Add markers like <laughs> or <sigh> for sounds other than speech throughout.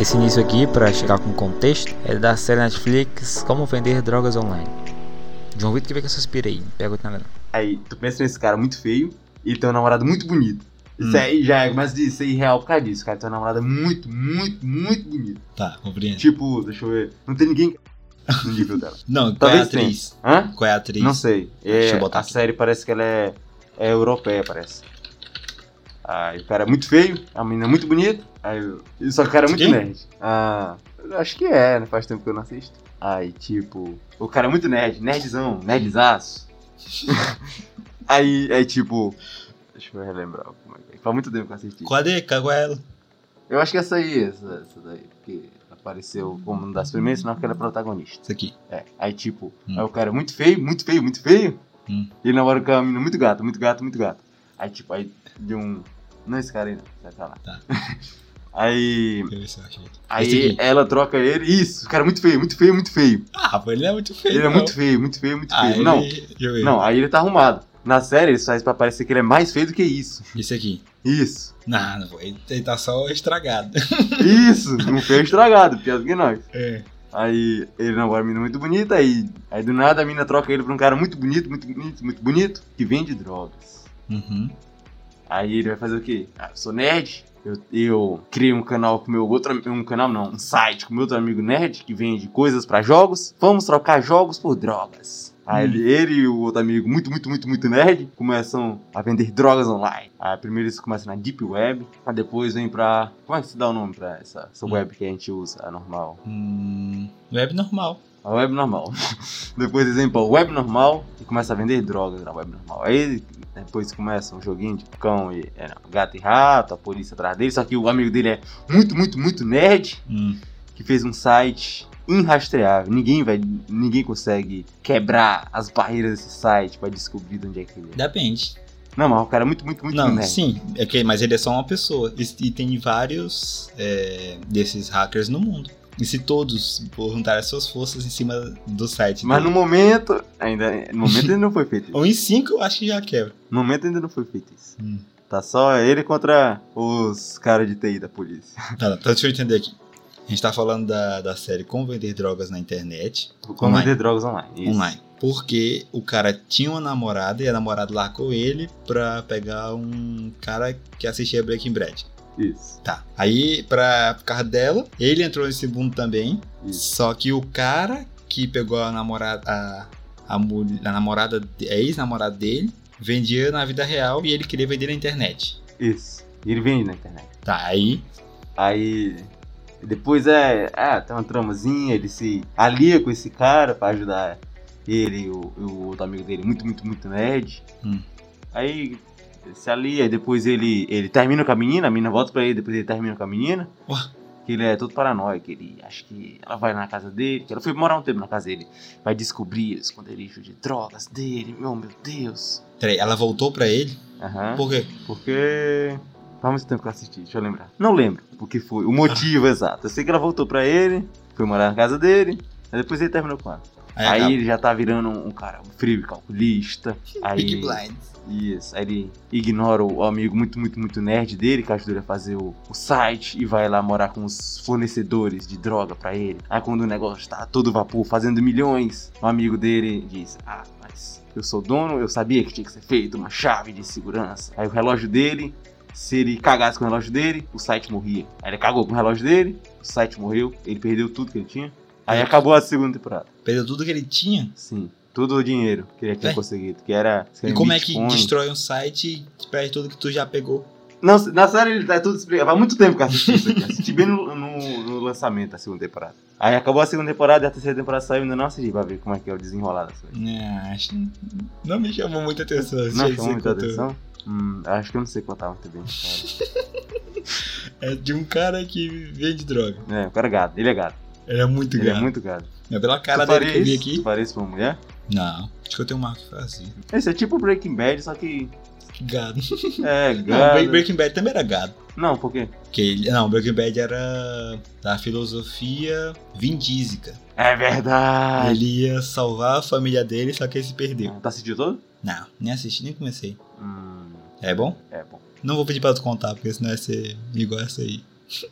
Esse início aqui, para chegar com contexto, é da série Netflix Como Vender Drogas Online. João Vitor, que vê que eu suspirei. Pega o nada. Aí, tu pensa nesse cara muito feio e tem um namorado muito bonito. Isso Hum. aí já é mais de ser irreal por causa disso, cara. Tem uma namorada muito, muito, muito bonita. Tá, compreendo. Tipo, deixa eu ver. Não tem ninguém <laughs> no nível dela. Não, qual é a Talvez tenha. atriz? Hã? Qual é a atriz? Não sei. Eu É, a aqui. série parece que ela é, é europeia, parece. Aí o cara é muito feio, a menina é muito bonita. Aí, e só que o cara é muito Quem? nerd. Ah, eu acho que é, né? Faz tempo que eu não assisto. Aí, tipo, o cara é muito nerd, nerdzão, nerdzaço. <laughs> aí, aí, tipo, deixa eu relembrar como é que é. Faz muito tempo que eu assisti. Qual é ela? Eu acho que essa aí, essa, essa daí, porque apareceu como uma das primeiras, senão que ela é protagonista. Isso aqui. É, aí tipo, Hum. aí o cara é muito feio, muito feio, muito feio. Hum. E ele namora com uma menina muito gata, muito gata, muito gata. Aí tipo, aí deu um. Não é esse cara aí, não, vai pra lá. Tá. <laughs> aí. Aí ela troca ele. Isso, o cara é muito feio, muito feio, muito feio. Ah, pô, ele é muito feio. Ele é não. muito feio, muito feio, muito Ah, feio. ele... Não, ver. não, aí ele tá arrumado. Na série, ele faz pra parecer que ele é mais feio do que isso. Esse aqui. Isso. Não, não. Ele ele tá só estragado. <laughs> Isso, um feio estragado, pior do que nós. É. Aí ele namora uma menina muito bonita, aí, aí do nada a menina troca ele pra um cara muito bonito, muito bonito, muito bonito, que vende drogas. Uhum. Aí ele vai fazer o quê? Ah, eu sou nerd, eu, eu criei um canal com meu outro um canal não, um site com meu outro amigo nerd que vende coisas pra jogos. Vamos trocar jogos por drogas. Aí Hum. ele, ele e o outro amigo muito, muito, muito, muito nerd começam a vender drogas online. Aí primeiro eles começam na Deep Web, aí depois vem pra... Como é que se dá o nome pra essa, essa Hum. web que a gente usa, a normal? Hum, web normal. A web normal. <laughs> depois eles vêm pra web normal e começam a vender drogas na web normal. Aí depois começa um joguinho de cão e é, não, gato e rato, a polícia atrás dele. Só que o amigo dele é muito, muito, muito nerd Hum. que fez um site inrastreável. Ninguém vai, ninguém consegue quebrar as barreiras desse site pra descobrir de onde é que ele é. Depende. Não, mas o cara é muito, muito, muito Não, nerd. sim, é que, mas ele é só uma pessoa. E, e tem vários é, desses hackers no mundo. E se todos juntarem suas forças em cima do site Mas no dele, momento, ainda, no momento ainda não foi feito isso. <laughs> ou em cinco, eu acho que já quebra. No momento ainda não foi feito isso. Hum. Tá só ele contra os caras de TI da polícia. Tá, então deixa eu entender aqui. A gente tá falando da, da série Como Vender Drogas na Internet, Como vender drogas online. Isso. online. Porque o cara tinha uma namorada e a namorada largou ele pra pegar um cara que assistia Breaking Bad. Isso. Tá. Aí, pra, por causa dela, ele entrou nesse mundo também. Isso. Só que o cara que pegou a namorada. A, a, a namorada. A ex-namorada dele. Vendia na vida real e ele queria vender na internet. Isso. E ele vende na internet. Tá, aí. Aí depois é, é, tem uma tramazinha, ele se alia com esse cara pra ajudar ele e o, o outro amigo dele, muito, muito, muito nerd. Hum. Aí se alia, e depois ele, ele termina com a menina, a menina volta pra ele, depois ele termina com a menina. Ué. Que ele é todo paranoico, ele acha que ela vai na casa dele, que ela foi morar um tempo na casa dele, vai descobrir os esconderijos de drogas dele, oh meu Deus. Peraí, ela voltou pra ele? Aham. Por quê? Porque. Faz muito tempo que eu assisti, deixa eu lembrar. Não lembro porque foi, o motivo <laughs> exato. Eu sei que ela voltou pra ele, foi morar na casa dele, aí depois ele terminou com ela. Aí, Aí, acaba. ele já tá virando um, um cara frio, calculista. Aí, Big Blind. Isso, aí ele ignora o amigo muito, muito, muito nerd dele, que ajuda ele a fazer o, o site e vai lá morar com os fornecedores de droga pra ele. Aí quando o negócio tá todo vapor, fazendo milhões, o amigo dele diz: Ah, mas eu sou dono, eu sabia que tinha que ser feito uma chave de segurança. Aí o relógio dele, se ele cagasse com o relógio dele, o site morria. Aí ele cagou com o relógio dele, o site morreu, ele perdeu tudo que ele tinha. Aí acabou a segunda temporada. Perdeu tudo que ele tinha? Sim. Todo o dinheiro que ele tinha É. conseguido, que era. E como é que Bitcoin. destrói um site e perde tudo que tu já pegou? Não, na série ele tá tudo explicado. Faz muito tempo que eu assisti isso aqui. Assisti bem no, no- no lançamento da segunda temporada. Aí acabou a segunda temporada e a terceira temporada saiu ainda não assisti pra ver como é que é o desenrolar das coisas. É, acho que não me chamou muita atenção. Não chamou muita atenção? Hum, acho que eu não sei contar muito bem. cara. <laughs> É de um cara que vende droga. É, o cara é gado. Ele é gado. Ele é muito Ele grande. é muito gado. É pela cara tu dele que eu vi aqui. Tu pra uma mulher? Não, acho que eu tenho um marco que faz assim. Esse é tipo Breaking Bad, só que. Gado. É, <laughs> Não, gado. Breaking Bad também era gado. Não, por quê? Que ele, não, Breaking Bad era da filosofia vindísica. É verdade. Ele ia salvar a família dele, só que ele se perdeu. Tá assistindo todo? Não, nem assisti, nem comecei. Hum, É bom? é bom. Não vou pedir pra tu contar, porque senão vai ser igual essa aí. <laughs>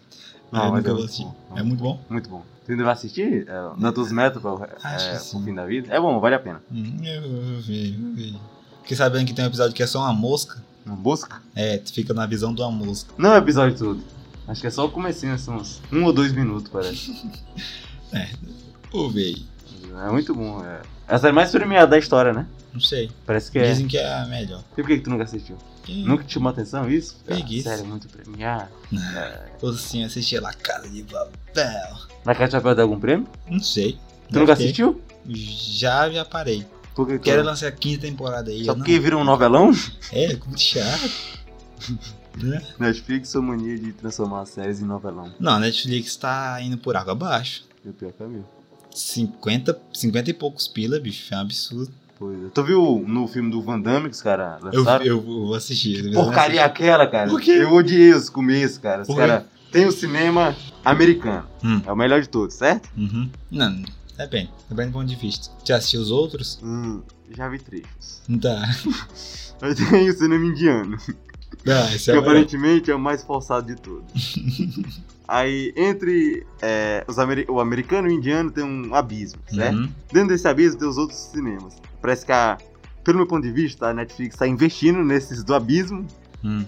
Não, eu nunca é vou assistir. bom. É muito bom? Muito bom. Tu ainda vai assistir? É, Natus Metal pro, é, pro sim. fim da vida? É bom, vale a pena. Hum, eu ver, vou ver. Fiquei sabendo que tem um episódio que é só uma mosca. Uma busca? É, tu fica na visão de uma mosca. Não é o episódio todo. Acho que é só o comecinho, são uns um ou dois minutos, parece. <laughs> Vou ver aí. É muito bom. É. Essa é a mais premiada da história, né? Não sei. Parece que é. Dizem que é a melhor. E por que, que tu nunca assistiu? Que- Nunca te chamou atenção isso? Preguiça. Ah, sério, muito premiado. Ou assim, assistir La Casa de Papel. Na Casa de Papel dá algum prêmio? Não sei. Tu Deve nunca ter. assistiu? Já, já parei. Por que que tu- Quero lançar a quinta temporada aí. Só eu não- porque vira um novelão? É, muito chato. <laughs> né? Netflix ou mania de transformar séries em novelão. Não, a Netflix tá indo por água abaixo. E o pior é mesmo. 50, 50 e poucos pila, bicho. É um absurdo. Pois é. Tu viu no filme do Van Damme que os caras Eu, lançaram? eu vou assistir. eu vou Porcaria aquela, cara. Por quê? Eu odiei os começos, cara. Os caras tem o cinema americano. Hum. É o melhor de todos, certo? Uhum. Não, depende. Depende do ponto de vista. Já assistiu os outros? Hum, já vi trechos. Tá. Mas tem o cinema indiano, esse que é aparentemente é o mais forçado de todos. <laughs> Aí, entre é, os ameri- o americano e o indiano tem um abismo, certo? Uhum. Dentro desse abismo tem os outros cinemas. Parece que, a, pelo meu ponto de vista, a Netflix está investindo nesses do abismo Hum.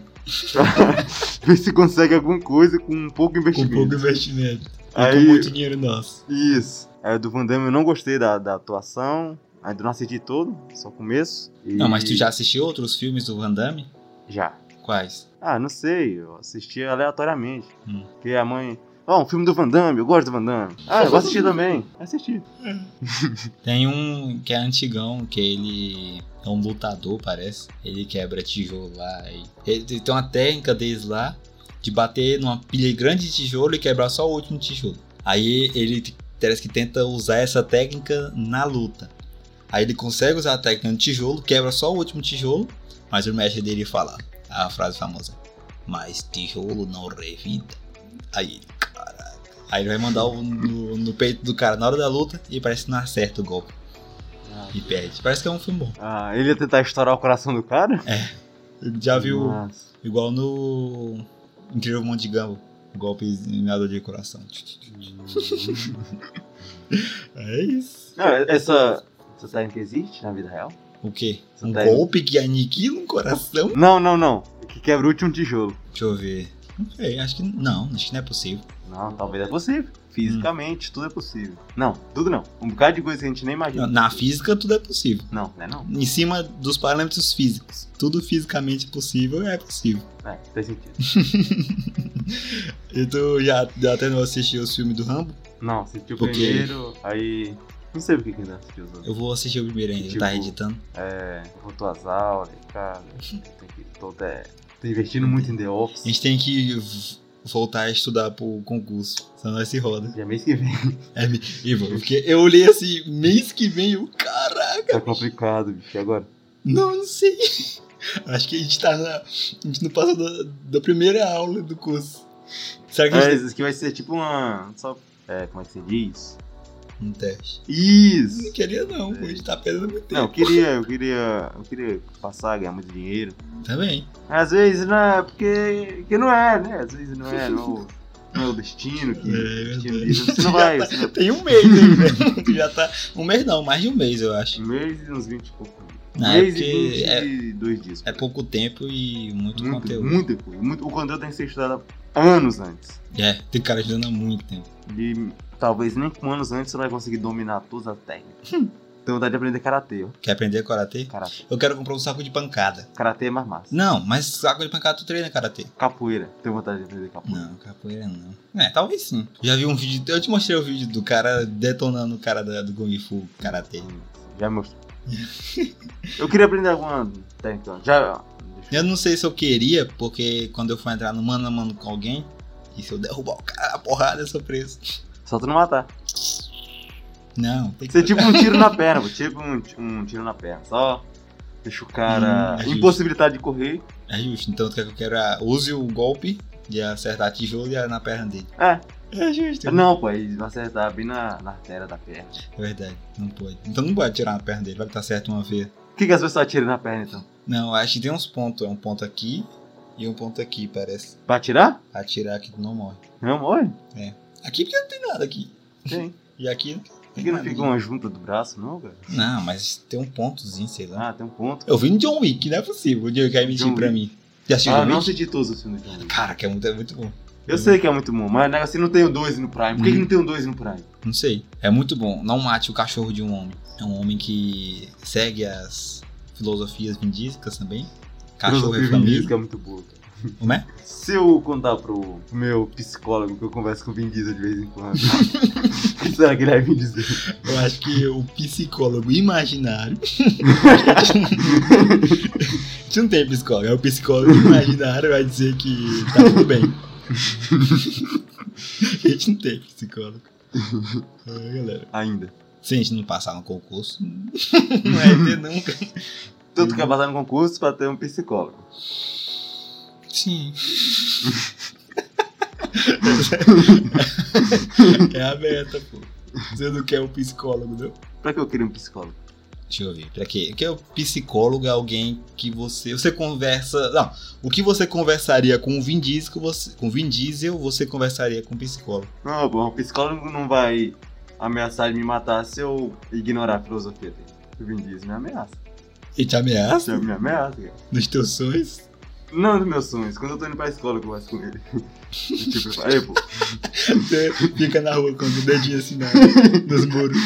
pra <laughs> ver se consegue alguma coisa com um pouco Com investimento. pouco investimento. E Aí- com muito dinheiro nosso. Isso. É, do Van Damme eu não gostei da, da atuação. Ainda não assisti todo, só o começo. E- Não, mas tu já assistiu outros filmes do Van Damme? Já. Quais? Ah, não sei, eu assisti aleatoriamente. Hum. Porque a mãe. Ó, um filme do Van Damme, eu gosto do Van Damme. Ah, eu vou assistir também. Assisti. <laughs> Tem um que é antigão, que ele é um lutador, parece. Ele quebra tijolo lá. E ele tem uma técnica deles lá de bater numa pilha grande de tijolo e quebrar só o último tijolo. Aí ele parece que tenta usar essa técnica na luta. Aí ele consegue usar a técnica no tijolo, quebra só o último tijolo, mas o mestre dele fala a frase famosa: Mas tijolo não revida. Aí caraca. Aí ele vai mandar o- no, no peito do cara na hora da luta e parece que não acerta o golpe e perde. Parece que é um filme bom. Ah, ele ia tentar estourar o coração do cara? Ele já viu Nossa. igual no Incrível Mundo de Gumball. Golpe eliminador de coração. <laughs> É isso. Não, essa. Essa técnica existe na vida real? O quê? Um tá- golpe que aniquila um coração? Não, não, não. Que quebra o último tijolo. Deixa eu ver. Não sei, acho que não, acho que não é possível. Não, talvez é possível. Fisicamente, tudo é possível. Não, tudo não. Um bocado de coisa que a gente nem imagina. Na física tudo é possível. Não, não é não. Em cima dos parâmetros físicos. Tudo fisicamente possível é possível. É, faz sentido. <laughs> E tu já, já até não assistiu os filmes do Rambo? Não, assistiu o Por quê? primeiro, aí. Não sei por que ainda assistiu os outros. Eu vou assistir o primeiro ainda, Tipo- tá editando. É, voltou às aulas, cara. Tem que. Tô, até, tô investindo muito em The A Office. gente tem que voltar a estudar pro concurso, senão nós se roda. Já mês que vem. É, Ivo, porque eu olhei assim, mês que vem, eu, caraca, Tá complicado, bicho. E agora? não, não sei. Acho que a gente tá na. A gente não passou da, da primeira aula do curso. Será que a É, gente isso aqui vai ser tipo uma. Só. É, como é que se diz? Um teste? Isso! Não queria não, pô, a gente tá perdendo muito tempo. Não, eu queria, eu queria. Eu queria passar, ganhar muito dinheiro. Também. Às vezes não é porque. que não é, né? Às vezes não é, não, não é o destino que. É, o destino diz. Você não <laughs> vai. Já Você tá- não Tem um <laughs> mês ainda. Tu já tá. Um mês não, mais de um mês, eu acho. um mês e uns 20 e pouco. É e 22 dias. É pouco tempo e muito, muito, conteúdo. muita coisa. Muito, o conteúdo tem que ser estudado anos antes. É, tem cara estudando há muito tempo. E talvez nem com anos antes você vai conseguir dominar todas as técnicas. Tenho vontade de aprender karatê, ó. Quer aprender karatê? Karatê. Eu quero comprar um saco de pancada. Karatê é mais massa. Não, mas saco de pancada tu treina karatê. Capoeira. Tenho vontade de aprender capoeira. Não, capoeira não. É, talvez sim. Já vi um vídeo, eu te mostrei o vídeo do cara detonando o cara da- do Kung Fu karatê. Já mostrou. Eu queria aprender alguma técnica. Já. Eu não sei se eu queria, porque quando eu for entrar no mano a mano com alguém, e se eu derrubar o cara, a porrada eu sou preso. Só tu não matar. Não, tem que Você tipo um tiro na perna. Tipo um, um tiro na perna. Só deixa o cara Hum, é impossibilitado de correr. É justo, então tu quer que eu quero use o golpe de acertar tijolo e na perna dele. É. É justo. Não, pô, aí vai acertar bem na, na artéria da perna. É verdade, não pode. Então não pode tirar na perna dele, vai que tá certo uma vez. O que, que as pessoas atiram na perna, então? Não, acho que tem uns pontos. É um ponto aqui e um ponto aqui, parece. Pra atirar? Atirar aqui tu não morre. Não morre? Aqui porque não tem nada aqui. Tem. <laughs> E aqui não Por que não fica uma junta do braço, não, cara? Não, mas tem um pontozinho, sei lá. Ah, tem um ponto. Eu vi no John Wick, não é possível. O John Wick vai mentir John pra Wick. mim. Já assistiu Ah, John não Wick? assisti todos os filmes. Cara, que é muito, é muito bom. Eu sei que é muito bom, mas né, assim não tem o 2 no Prime. Por que, que Uhum. não tem o 2 no Prime? Não sei. É muito bom. Não mate o cachorro de um homem. É um homem que segue as filosofias vindísticas também. Cachorro é Filosofia família. Vin Diesel é muito boa. cara. Como é? Se eu contar pro meu psicólogo que eu converso com o Vin Diesel de vez em quando, o <laughs> que será que ele vai me dizer? Eu acho que o psicólogo imaginário. <laughs> A gente não tem psicólogo, é o psicólogo imaginário vai dizer que tá tudo bem. <laughs> A gente não tem psicólogo. <laughs> É, galera. Ainda. Se a gente não passar no concurso, <laughs> não vai ter nunca. Então tu quer passar no concurso pra ter um psicólogo. Sim. é a meta, pô. Você não quer um psicólogo, não? Pra que eu queria um psicólogo? Deixa eu ver. Pra quê? Porque o psicólogo é alguém que você. Você conversa. Não. O que você conversaria com o Vin Diesel, você, com o Vin Diesel, você conversaria com o psicólogo. Não, pô, o psicólogo não vai ameaçar de me matar se eu ignorar a filosofia dele. O Vin Diesel me ameaça. Ele te ameaça Ele me ameaça, cara. nos teus sonhos? Não nos meus sonhos, quando eu tô indo pra escola eu converso com ele. <laughs> tipo, eu falo, "Ei, pô, Você fica na rua com o dedinho assim na, nos muros.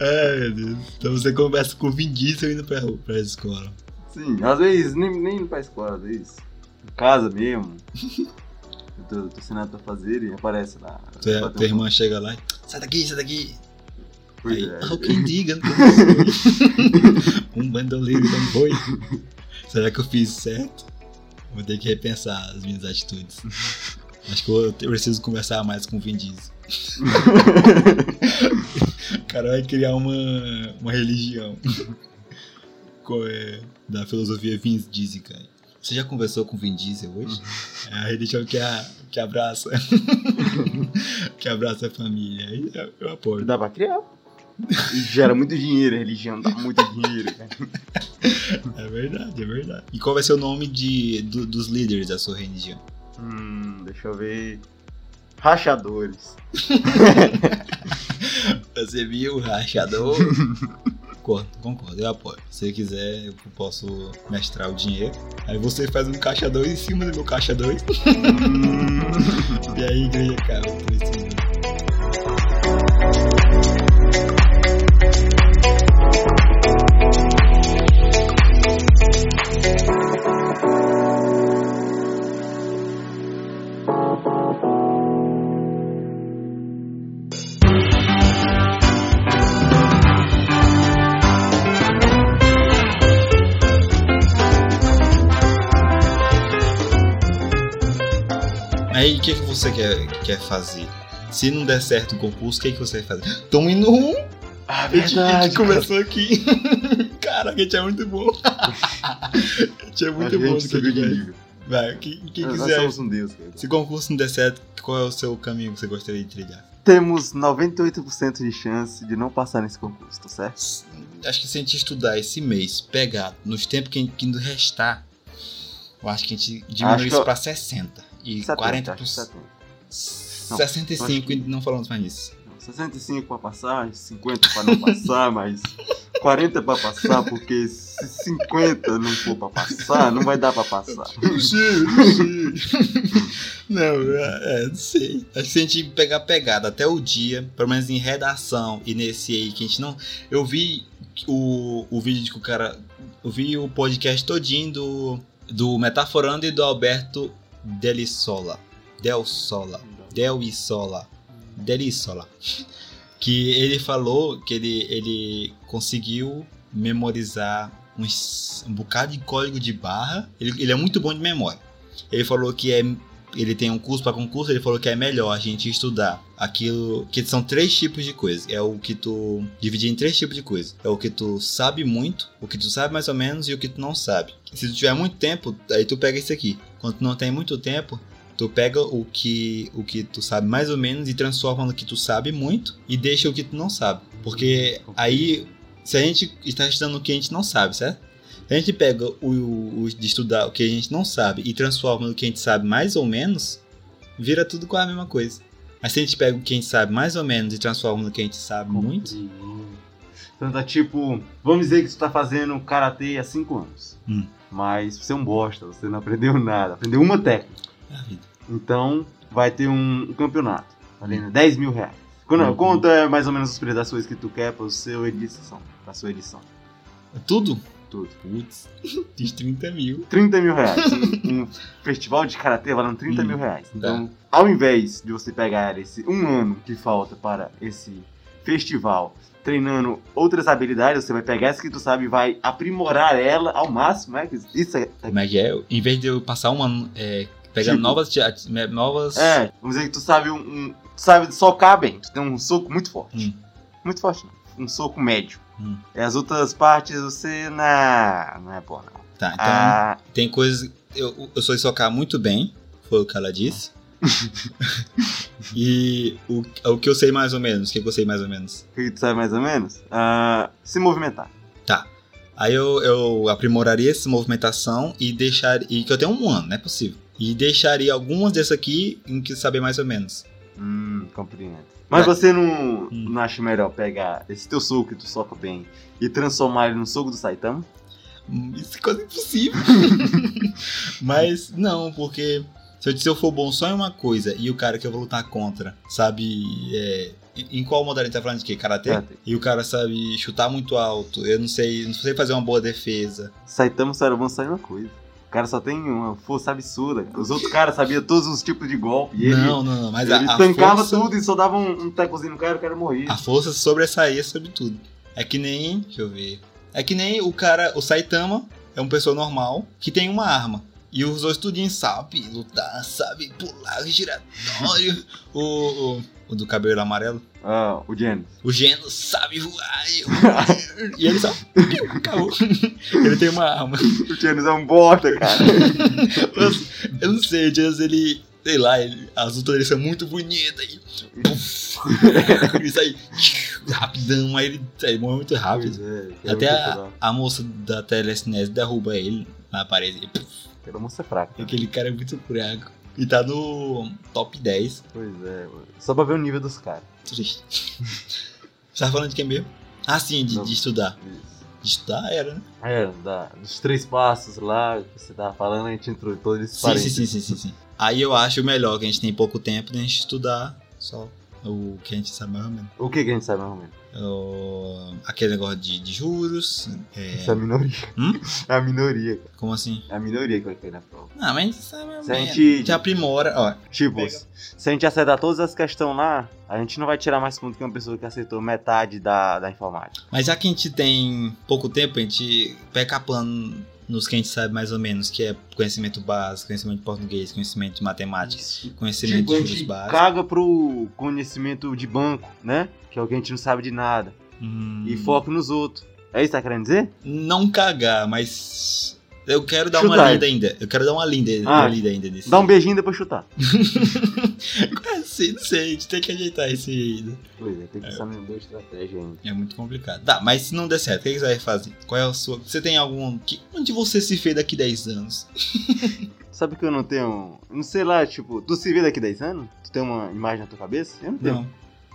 Ai, <laughs> meu Deus. Então você conversa com o Vin Diesel indo pra, pra escola. sim, às vezes nem, nem indo pra escola, às vezes em casa mesmo. <laughs> Eu tô, tô ensinando pra fazer e aparece lá. Tua, Bateu tua irmã chega lá e. Sai daqui, sai daqui. Pois Aí, é. "Ah, quem diga, foi. <laughs> um bandoleiro não foi. Será que eu fiz certo? Vou ter que repensar as minhas atitudes. Acho que eu te- preciso conversar mais com o Vin Diesel. <laughs> O cara vai criar uma, uma religião é, da filosofia Vin Diesel, cara. Você já conversou com o Vin Diesel hoje? É a religião que, a, que abraça. <laughs> que abraça a família. Aí eu, eu apoio. Dá pra criar. Gera muito dinheiro, a religião dá muito dinheiro, cara. É verdade, é verdade. E qual vai ser o nome de, do- dos líderes da sua religião? Hum, deixa eu ver. Rachadores. <laughs> Você viu rachador? concordo, concordo, eu apoio. Se você quiser, eu posso mestrar o dinheiro. Aí você faz um caixa 2 em cima do meu caixa 2. Hum. <laughs> E aí igreja cai por cima. você quer, quer fazer? Se não der certo o concurso, o que, é que você vai fazer? Toma indo um! Ah, verdade. A gente começou cara. aqui. <laughs> Caraca, a gente é muito bom. <laughs> a gente é muito a bom. Gente subiu de nível. Vai, que Nós quiser. Somos um Deus, cara. Se o concurso não der certo, qual é o seu caminho que você gostaria de trilhar? Temos 98% de chance de não passar nesse concurso, tá certo? Acho que se a gente estudar esse mês, pegar nos tempos que, ainda nos restar, eu acho que a gente diminui acho isso pra 60. E 70, 40%. Não, 65 que... e não falamos mais nisso. 65 para passar, 50 para não passar, <laughs> mas 40 para passar, porque se 50 não for para passar, não vai dar para passar. <laughs> <laughs> não, é, é, não sei. Acho que se a gente pegar pegada até o dia, pelo menos em redação e nesse aí que a gente não. Eu vi o, o vídeo que o cara. Eu vi o podcast todinho do, do Metaforando e do Alberto Delisola Del Sola. Del Isola. Delissola. Que ele falou que ele, ele conseguiu memorizar uns, um bocado de código de barra. Ele, ele é muito bom de memória. Ele falou que é. Ele tem um curso para concurso, ele falou que é melhor a gente estudar aquilo. Que são três tipos de coisa. É o que tu. Dividir em três tipos de coisa. É o que tu sabe muito, o que tu sabe mais ou menos e o que tu não sabe. Se tu tiver muito tempo, aí tu pega esse aqui. Quando tu não tem muito tempo, Tu pega o que, o que tu sabe mais ou menos e transforma no que tu sabe muito e deixa o que tu não sabe. Porque aí, se a gente está estudando o que a gente não sabe, certo? Se a gente pega o, o de estudar o que a gente não sabe e transforma no que a gente sabe mais ou menos, vira tudo com a mesma coisa. Mas se a gente pega o que a gente sabe mais ou menos e transforma no que a gente sabe muito, Então tá tipo, vamos dizer que tu tá fazendo karatê há 5 anos. Hum. Mas você é um bosta, você não aprendeu nada, aprendeu uma técnica. é a vida. Então vai ter um, campeonato, valendo 10 mil reais. Quando, Uhum. Quanto é mais ou menos das coisas que tu quer pra seu edição? Pra sua edição? É Tudo? Tudo. Putz, <laughs> diz 30 mil. 30 mil reais. <laughs> um, festival de karatê valendo 30 Hum, mil reais. Então, ao invés de você pegar esse um ano que falta para esse festival treinando outras habilidades, você vai pegar essa que tu sabe e vai aprimorar ela ao máximo, né? Isso é. Como é que é? Em vez de eu passar um ano é, pegando Tipo- novas, tia- novas. É, vamos dizer que tu sabe um. um- tu sabe socar bem. Tu tem um soco muito forte. Hum. Muito forte, não. Um soco médio. Hum. E as outras partes você. Não, não é bom, não. Tá, então Ah, tem coisas. Eu, eu sou socar muito bem, foi o que ela disse. <laughs> e o, o que eu sei mais ou menos, o que eu sei mais ou menos. o que tu sabe mais ou menos? Ah, se movimentar. Aí eu, eu aprimoraria essa movimentação e deixar. E que eu tenho um ano, não é possível. E deixaria algumas dessas aqui em que saber mais ou menos. Hum, compreendo. Mas você não, Hum. não acha melhor pegar esse teu soco que tu soca bem e transformar ele no soco do Saitama? Hum, Isso é quase impossível. <laughs> Mas não, porque se eu, se eu for bom só em uma coisa e o cara que eu vou lutar contra sabe. é, em qual modalidade tá falando de quê? Karatê? Karatê. E o cara sabe chutar muito alto, eu não sei, não sei fazer uma boa defesa. Saitama só era bom só em uma coisa. O cara só tem uma força absurda. Os outros caras sabiam todos os tipos de golpe. E ele, não, não, não, mas ele a, a tancava força, tudo e só dava um, um tecozinho no cara e o cara morria. A força sobressaía sobre tudo. É que nem. Deixa eu ver. É que nem o cara. O Saitama é uma pessoa normal que tem uma arma. E os dois tudinhos sabem lutar, sabe pular, giratório. <laughs> o, o, o do cabelo amarelo. Ah, o Genos. O Geno sabe voar. E, <laughs> ele só. Acabou. <laughs> Ele tem uma arma. O Genos é um bosta, cara. Eu não sei, o Genos, ele. Sei lá, ele, as lutas dele são muito bonitas. E. Puf, ele sai rapidão, aí ele, ele morre muito rápido. Pois é, Até a, a moça da Telesnes derruba ele na parede. E, puf, Moça é fraca. aquele cara é muito fraco. E tá no top 10. Pois é, só pra ver o nível dos caras. Triste. <laughs> Você tá falando de quem mesmo? Ah, sim, de, de estudar. Isso. De estudar era, né? É, da, dos três passos lá que você tava falando, a gente entrou em todos esses Sim, sim, sim, sim, sim, sim. Aí eu acho melhor que a gente tem pouco tempo de a gente estudar só o que a gente sabe mais ou menos. O que, que a gente sabe mais ou menos? O- aquele negócio de, de juros. é, Isso é a minoria. Hum? É a minoria. Como assim? É a minoria que vai cair na prova. Não, mas a gente sabe Se a gente- aprimora. Ó, Tipo, Pega. se a gente acertar todas as questões lá, a gente não vai tirar mais ponto que uma pessoa que acertou metade da, da informática. Mas já que a gente tem pouco tempo, a gente pega capando nos que a gente sabe mais ou menos, que é conhecimento básico, conhecimento de português, conhecimento de matemática, conhecimento Tipo, de juros básicos. caga pro conhecimento de banco, né? Que é o que a gente não sabe de nada. Hum, E foca nos outros. É isso que tá querendo dizer? Não cagar, mas eu quero dar uma lida ainda. Eu quero dar uma linda, Ah, uma lida ainda nesse. Dá um beijinho e depois chutar. <laughs> É, sim, não sei, a gente tem que ajeitar esse ainda. Pois é, tem que pensar numa boa estratégia ainda. É muito complicado. Tá, mas se não der certo, o que você vai fazer? Qual é a sua. Você tem algum. que- Onde você se vê daqui 10 anos? <laughs> Sabe que eu não tenho. Não sei lá, tipo, tu se vê daqui 10 anos? Tu tem uma imagem na tua cabeça? Eu não tenho.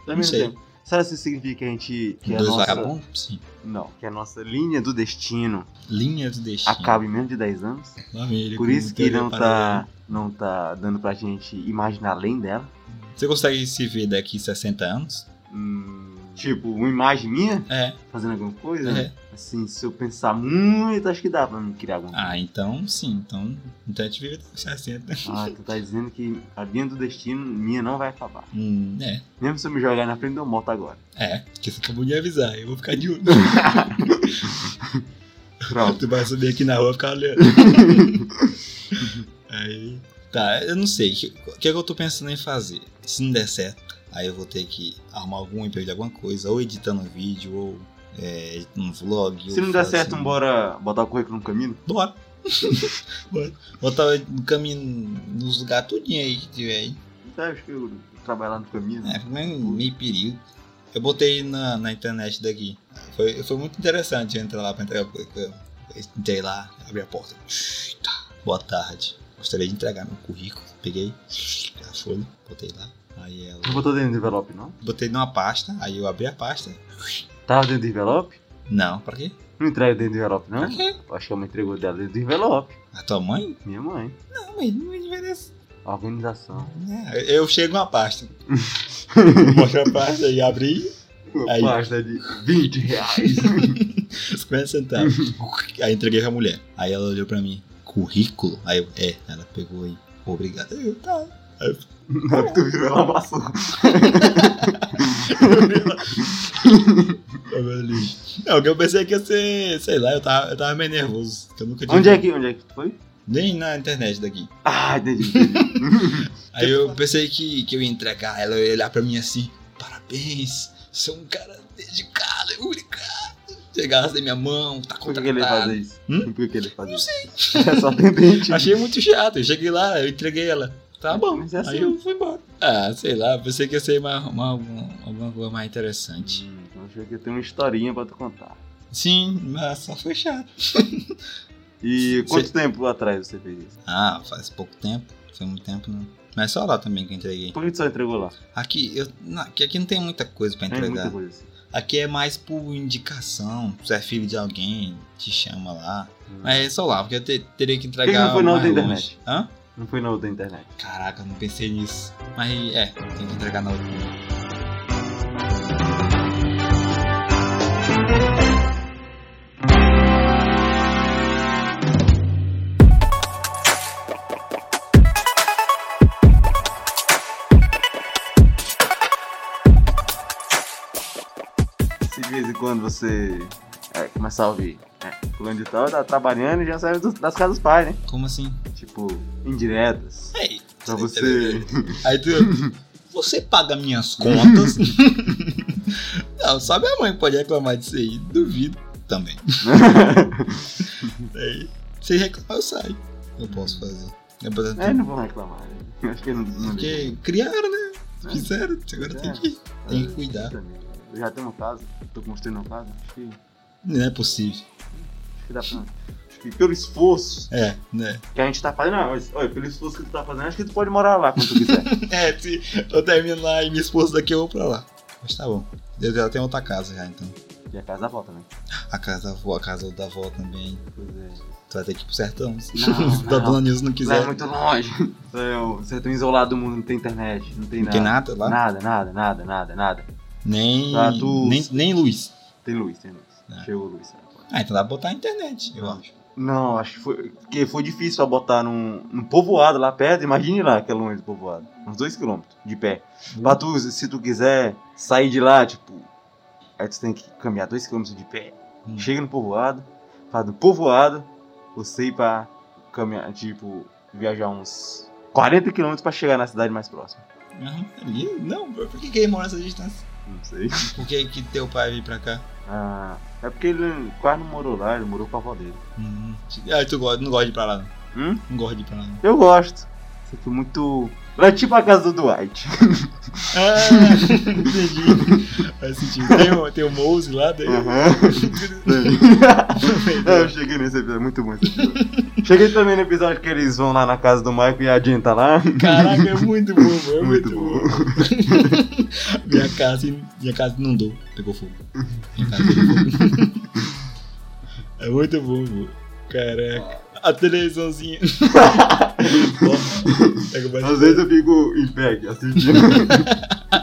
Não. Não sei. tenho. Será que isso significa que a gente. Que Dois nossa... vagabundos? Sim. Não, que a nossa linha do destino Linha do destino. acabe em menos de 10 anos? Ele Por isso que não tá, não tá dando pra gente imaginar além dela. Você consegue se ver daqui 60 anos? Hum, tipo, uma imagem minha É, fazendo alguma coisa? é. Assim, se eu pensar muito, acho que dá pra me criar alguma coisa. Ah, então sim. Então, então gente vive os 60. Ah, tu tá dizendo que a linha do destino minha não vai acabar. Hum, é. Mesmo se eu me jogar na frente, eu morto agora. É, porque você acabou de avisar. Eu vou ficar de olho. <laughs> Pronto. tu vai subir aqui na rua e ficar olhando. <laughs> aí. Tá, eu não sei. O que é que eu tô pensando em fazer? Se não der certo, aí eu vou ter que arrumar algum emprego de alguma coisa, ou editando um vídeo, ou é, um vlog. Se não der certo, bora botar o currículo no caminho? Bora. <laughs> Botava no caminho, nos lugares tudinho aí que tiver aí. Você acha que eu trabalho lá no caminho? É, foi meio, meio período. Eu botei na, na internet daqui. Foi, foi muito interessante eu entrar lá pra entregar. porque Eu entrei lá, abri a porta. Tá. Boa tarde. Gostaria de entregar meu currículo. Peguei a folha, botei lá. Aí ela. Não botou dentro do envelope, não? Botei numa pasta, aí eu abri a pasta. Tava dentro do envelope? Não, pra quê? Não entrega dentro do envelope, não? Pra quê? Eu Acho que a mãe entregou dela dentro do envelope. A tua mãe? Minha mãe. Não, mãe, não me diferença. Organização. É, eu chego uma pasta. <laughs> Mostra a pasta e abri. Uma Aí. pasta de 20 reais. <laughs> 50 centavos. Aí entreguei pra mulher. Aí ela olhou pra mim, currículo? Aí eu, é, ela pegou aí, obrigado. Aí eu, tá. Aí eu, Não é porque tu virou ela passou. <laughs> Não, que eu pensei que ia ser, sei lá, eu tava, eu tava meio nervoso. Eu nunca Onde é que, onde é que tu foi? Nem na internet daqui. Ah, entendi. <laughs> Aí eu pensei que, que eu ia entregar, ela ia olhar pra mim assim, parabéns, você é um cara dedicado, obrigado. Chegasse na minha mão, tá Por que, ele contratado. fazer isso? Hum? Por que ele fazer isso? Não sei. <laughs> É só atendente. Achei muito chato. Eu cheguei lá, eu entreguei ela. Tá bom. Mas é assim. Aí eu fui embora. Ah, sei lá, pensei que ia ser uma, uma- uma- alguma coisa mais interessante. Hum, então achei que ia ter uma historinha pra tu contar. Sim, mas só foi chato. <laughs> E quanto tempo atrás você fez isso? Ah, faz pouco tempo. Foi muito tempo, não. Mas só lá também que eu entreguei. Por que tu só entregou lá? Aqui, eu, não, aqui, aqui não tem muita coisa pra Tem entregar. muita coisa assim. Aqui é mais por indicação. Se é filho de alguém, te chama lá. Hum. Mas é só lá, porque eu te- teria que que entregar. não foi outra longe. internet? Hã? Não foi na outra internet. Caraca, não pensei nisso. Mas é, tem que entregar na outra. Se de vez em quando você é, começar a ouvir, é, fulano de tal tá trabalhando e já saiu dos- das casas pais, né? Como assim? Tipo, indiretas. Ei, Pra você. <laughs> Aí tu. Você paga minhas contas. <laughs> Não, só minha mãe pode reclamar disso aí. Duvido também. <laughs> Aí, se reclamar, eu saio. Eu posso fazer. Depois eu é, não vou reclamar. né? Acho que não. não Porque criaram, né? É. Fizeram. Agora tem que, tem que cuidar. Eu já tenho uma casa, tô construindo uma casa, acho que, Não é possível. Que dá pra. Acho que pelo esforço É, né? que a gente tá fazendo, não, mas, olha, pelo esforço que tu tá fazendo, acho que tu pode morar lá quando tu quiser. <laughs> É, se eu termino lá e minha esposa daqui, eu vou pra lá. Mas tá bom. Eu já tenho outra casa já, então. e a casa da avó também. A casa da avó, a casa da avó também. Pois é. Tu vai ter que ir pro sertão. Não, Se não. <laughs> dona Nilson não Lá quiser. é muito longe. <laughs> É, o sertão isolado do mundo, não tem internet, não tem Não nada. tem nada lá? Nada, nada, nada, nada, nada. Nem, tu- nem. Nem luz. Tem luz, tem luz. Ah. Chegou luz. Ah, então dá pra botar a internet, eu acho. Não, acho que foi. Porque foi difícil pra botar num, num povoado lá perto. Imagine lá que é longe do povoado. Uns 2km de pé. Pra tu, se tu quiser sair de lá, tipo. Aí tu tem que caminhar 2km de pé. Hum. Chega no povoado. Faz do povoado. Você ir pra caminhar, tipo, viajar uns 40km pra chegar na cidade mais próxima. Aham, ali? Não, por que, que ele mora nessa distância? Não sei. Por que, que teu pai veio pra cá? Ah, é porque ele quase não morou lá, ele morou com a avó dele. Hum. Ah, tu gosta, não gosta de ir pra lá, não. Hum? Não gosta de ir pra lá, não. Eu gosto. Isso aqui é muito. Lá é tipo a casa do Dwight. Ah, entendi. Faz sentido. Tem o, tem o Mouse lá, daí. É, eu cheguei nesse episódio, muito bom esse episódio. Cheguei também no episódio que eles vão lá na casa do Michael e a Jen tá lá. Caraca, é muito bom, pô, é muito, Muito bom. bom. Minha casa, minha casa inundou, pegou fogo. Minha casa pegou fogo. <laughs> É muito bom, pô. Caraca. A televisãozinha. <laughs> Mais Às vezes eu fico em pé assistindo. <laughs>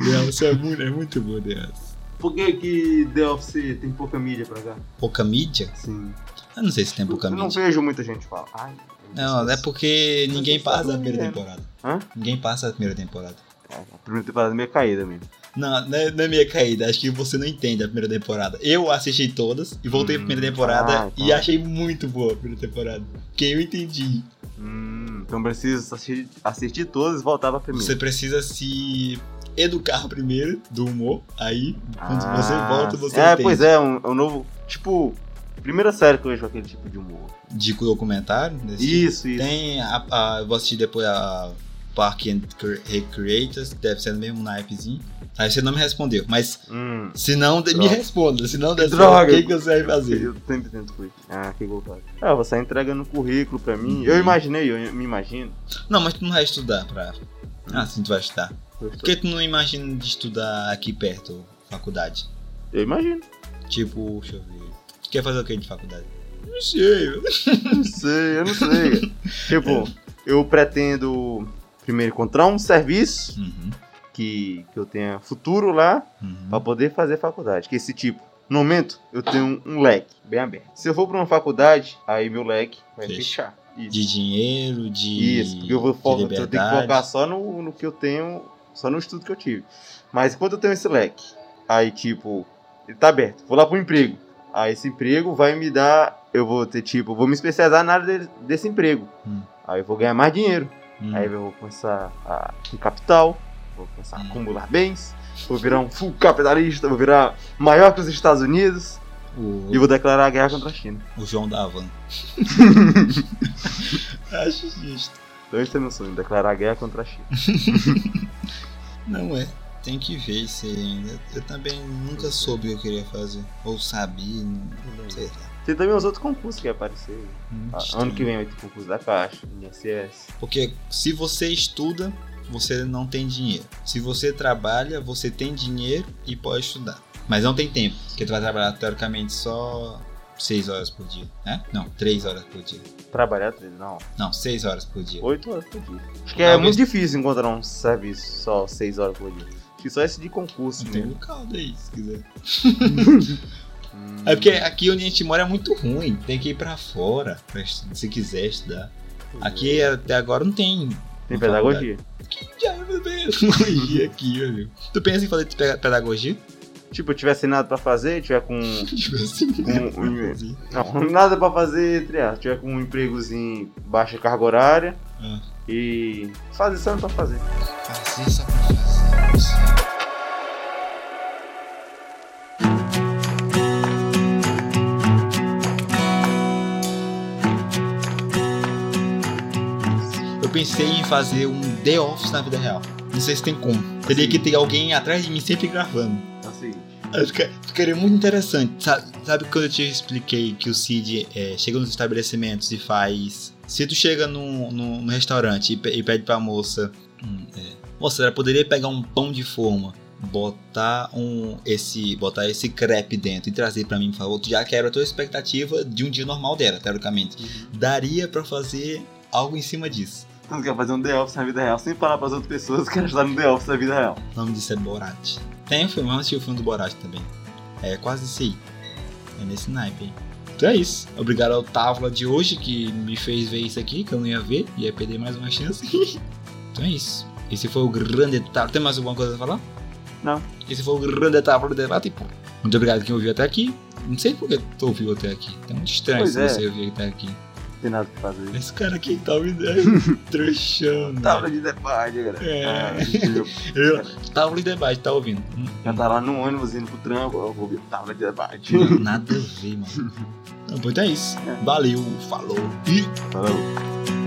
Deus, é muito, é muito bom, Deus. Por que que The Office tem pouca mídia pra cá? Pouca mídia? Sim. Eu não sei se tem pouca eu não mídia. vejo muita gente falar. Ai, Não, é porque ninguém passa a primeira mesmo. temporada. Hã? Ninguém passa a primeira temporada. É, a primeira temporada é meio caída mesmo. Não, não é, não é minha caída, acho que você não entende a primeira temporada. Eu assisti todas e voltei pra primeira temporada ah, e tá. achei muito boa a primeira temporada. Porque eu entendi. Hum, então preciso assistir, assistir todas e voltar pra primeira. Você precisa se educar primeiro do humor, aí quando Ah, você volta, você É, entende. pois é, um, é um novo. Tipo, Primeira série que eu vejo aquele tipo de humor. De documentário? tipo? Isso, isso. Tem a, a- eu vou assistir depois a Park and Cre- Recreators, deve ser no mesmo naipezinho. Aí você não me respondeu, mas Hum. se não, me responda. Se não <laughs> Droga. o que, que você vai fazer? Eu sempre tento fui. Ah, que golpado. Ah, você entregando o currículo pra mim. Uhum. Eu imaginei, eu me imagino. Não, mas tu não vai estudar pra. Ah, sim, tu vai estudar. Por que tu não imagina de estudar aqui perto, faculdade? eu imagino. Tipo, deixa eu ver. Quer fazer o que de faculdade? Não sei. Não sei, eu não sei. <laughs> tipo, eu pretendo primeiro encontrar um serviço Uhum, que, que eu tenha futuro lá uhum. pra poder fazer faculdade. Que esse tipo, no momento, eu tenho um leque bem aberto. Se eu for pra uma faculdade, aí meu leque vai Fecha. fechar. Isso. De dinheiro, de. Isso, porque eu vou focar, eu tenho que focar só no, no que eu tenho, só no estudo que eu tive. Mas enquanto eu tenho esse leque, aí tipo, ele tá aberto, vou lá pro emprego. Aí esse emprego vai me dar, eu vou ter tipo, vou me especializar na área de- desse emprego. Hum. Aí eu vou ganhar mais dinheiro. Hum. Aí eu vou começar a com capital, vou começar a Hum. acumular bens, vou virar um full capitalista, vou virar maior que os Estados Unidos O, e vou declarar a guerra contra a China. o João da Havan. <laughs> Acho justo. Então esse é meu sonho, declarar a guerra contra a China. <laughs> Não é. Tem que ver isso aí ainda. Eu também nunca soube o que eu queria fazer. Ou sabia, não sei lá. Tem também os outros concursos que vai aparecer. Hum, Ah, ano que vem vai ter concurso da Caixa, INSS. Porque se você estuda, você não tem dinheiro. Se você trabalha, você tem dinheiro e pode estudar. Mas não tem tempo, porque tu vai trabalhar teoricamente só 6 horas por dia, né? Não, 3 horas por dia. Trabalhar, três- não, Não, 6 horas por dia. 8 horas por dia. Acho que é Talvez- muito difícil encontrar um serviço só 6 horas por dia. Que só esse de concurso Tem mesmo. um caldo aí, se quiser. <laughs> É porque aqui onde a gente mora é muito ruim. Tem que ir pra fora pra se quiser estudar. Aqui até agora não tem. Tem pedagogia. Já é pedagogia aqui, velho. Tu pensa em fazer pe- pedagogia? Tipo, eu tiver sem nada pra fazer, tiver com. <laughs> Tipo assim. Um- Não, <laughs> nada pra fazer, aspas. Tiver com um empregozinho baixa carga horária. Ah. E. Fazer só não pra fazer. Fazer só pra fazer. Pensei em fazer um The Office na vida real. Não sei se tem como. Teria Sim. que ter alguém atrás de mim sempre gravando. É. Eu fica- Ficaria muito interessante. Sabe, sabe quando eu te expliquei que o Cid é, chega nos estabelecimentos e faz. Se tu chega num, num, num restaurante e, e pede pra moça. hum, é, moça, ela poderia pegar um pão de forma, botar um esse botar esse crepe dentro e trazer pra mim, por favor. Tu já quebra a tua expectativa de um dia normal dela, teoricamente. Daria pra fazer algo em cima disso. Então você quer fazer um The Office na vida real sem falar pras outras pessoas que ajudar no The Office na vida real. O nome disso é Borat. Tem um filme, vamos assistir o filme do Borat também. É quase isso aí. É nesse naipe. Então é isso. Obrigado ao Távola de hoje que me fez ver isso aqui, que eu não ia ver, ia perder mais uma chance. <laughs> então é isso. Esse foi o grande Távola. Tem mais alguma coisa a falar? Não. Esse foi o grande Távola do debate. Pô. Muito obrigado quem ouviu até aqui. Não sei por que tu ouviu até aqui. É muito estranho Pois se é. você ouvir até aqui. Não tem nada pra fazer. Esse cara aqui tá é trouxão. Tábua de <laughs> debate, galera. É. Ah, <laughs> eu- Távola de debate, tá ouvindo? Já tá lá no ônibus indo pro trampo, eu vou ver tábua de debate. Nada a ver, mano. <laughs> Então, pois é isso. Valeu, falou e Falou.